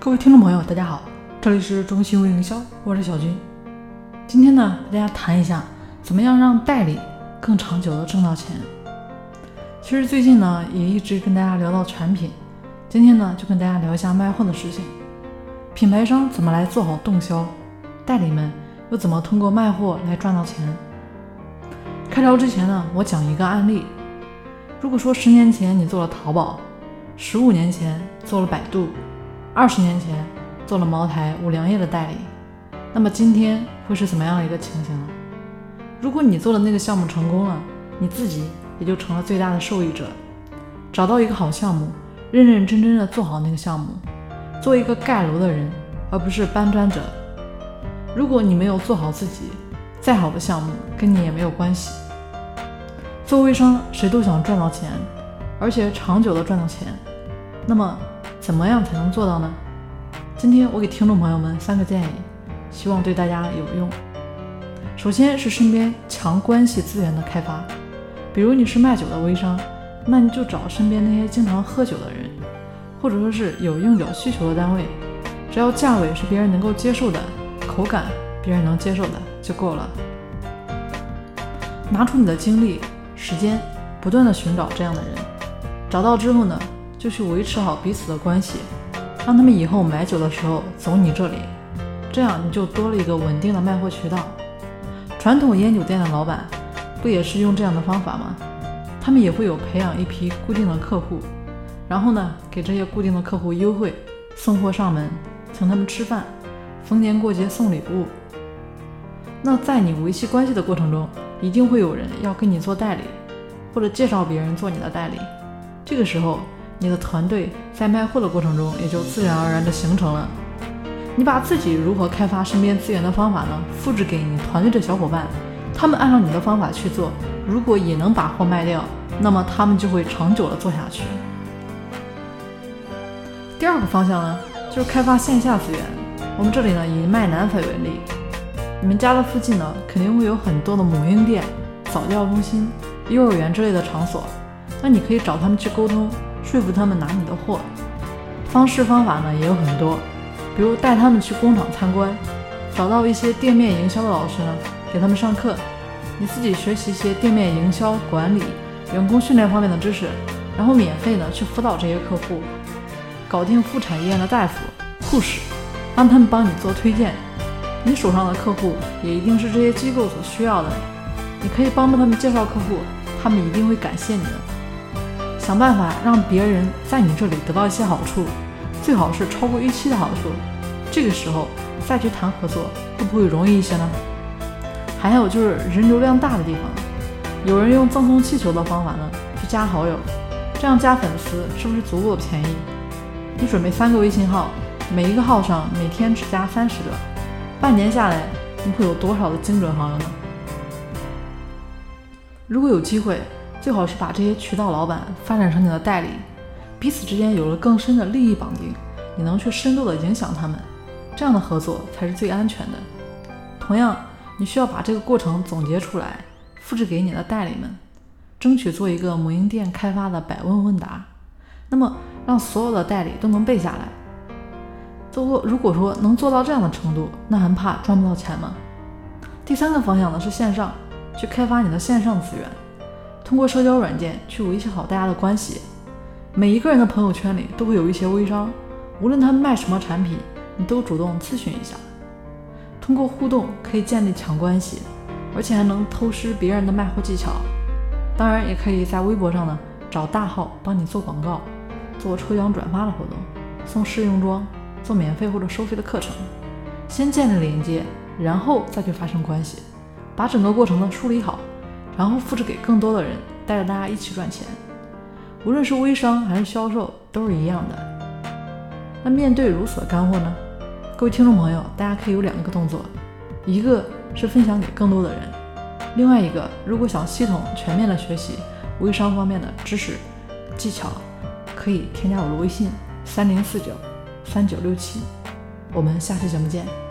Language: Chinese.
各位听众朋友，大家好，这里是中心微营销，我是小军。今天呢，和大家谈一下怎么样让代理更长久的挣到钱。其实最近呢，也一直跟大家聊到产品，今天呢，就跟大家聊一下卖货的事情。品牌商怎么来做好动销，代理们又怎么通过卖货来赚到钱？开聊之前呢，我讲一个案例。如果说十年前你做了淘宝，十五年前做了百度。二十年前做了茅台、五粮液的代理，那么今天会是怎么样的一个情形呢？如果你做的那个项目成功了，你自己也就成了最大的受益者。找到一个好项目，认认真真的做好那个项目，做一个盖楼的人，而不是搬砖者。如果你没有做好自己，再好的项目跟你也没有关系。做微商，谁都想赚到钱，而且长久的赚到钱。那么。怎么样才能做到呢？今天我给听众朋友们三个建议，希望对大家有用。首先是身边强关系资源的开发，比如你是卖酒的微商，那你就找身边那些经常喝酒的人，或者说是有用酒需求的单位，只要价位是别人能够接受的，口感别人能接受的就够了。拿出你的精力、时间，不断的寻找这样的人，找到之后呢？就去维持好彼此的关系，让他们以后买酒的时候走你这里，这样你就多了一个稳定的卖货渠道。传统烟酒店的老板不也是用这样的方法吗？他们也会有培养一批固定的客户，然后呢给这些固定的客户优惠，送货上门，请他们吃饭，逢年过节送礼物。那在你维系关系的过程中，一定会有人要跟你做代理，或者介绍别人做你的代理，这个时候。你的团队在卖货的过程中也就自然而然的形成了。你把自己如何开发身边资源的方法呢，复制给你团队的小伙伴，他们按照你的方法去做，如果也能把货卖掉，那么他们就会长久的做下去。第二个方向呢，就是开发线下资源。我们这里呢以卖奶粉为例，你们家的附近呢肯定会有很多的母婴店、早教中心、幼儿园之类的场所，那你可以找他们去沟通。说服他们拿你的货，方式方法呢也有很多，比如带他们去工厂参观，找到一些店面营销的老师呢，给他们上课，你自己学习一些店面营销管理、员工训练方面的知识，然后免费呢去辅导这些客户，搞定妇产医院的大夫、护士，让他们帮你做推荐，你手上的客户也一定是这些机构所需要的，你可以帮助他们介绍客户，他们一定会感谢你的。想办法让别人在你这里得到一些好处，最好是超过预期的好处。这个时候再去谈合作，会不会容易一些呢？还有就是人流量大的地方，有人用赠送气球的方法呢去加好友，这样加粉丝是不是足够便宜？你准备三个微信号，每一个号上每天只加三十个，半年下来你会有多少的精准好友呢？如果有机会。最好是把这些渠道老板发展成你的代理，彼此之间有了更深的利益绑定，你能去深度的影响他们，这样的合作才是最安全的。同样，你需要把这个过程总结出来，复制给你的代理们，争取做一个母婴店开发的百问问答，那么让所有的代理都能背下来。做如果说能做到这样的程度，那还怕赚不到钱吗？第三个方向呢是线上，去开发你的线上资源。通过社交软件去维系好大家的关系。每一个人的朋友圈里都会有一些微商，无论他们卖什么产品，你都主动咨询一下。通过互动可以建立强关系，而且还能偷师别人的卖货技巧。当然，也可以在微博上呢找大号帮你做广告，做抽奖转发的活动，送试用装，做免费或者收费的课程。先建立连接，然后再去发生关系，把整个过程呢梳理好。然后复制给更多的人，带着大家一起赚钱。无论是微商还是销售，都是一样的。那面对如此的干货呢？各位听众朋友，大家可以有两个动作：一个是分享给更多的人；另外一个，如果想系统全面的学习微商方面的知识技巧，可以添加我的微信：三零四九三九六七。我们下期节目见。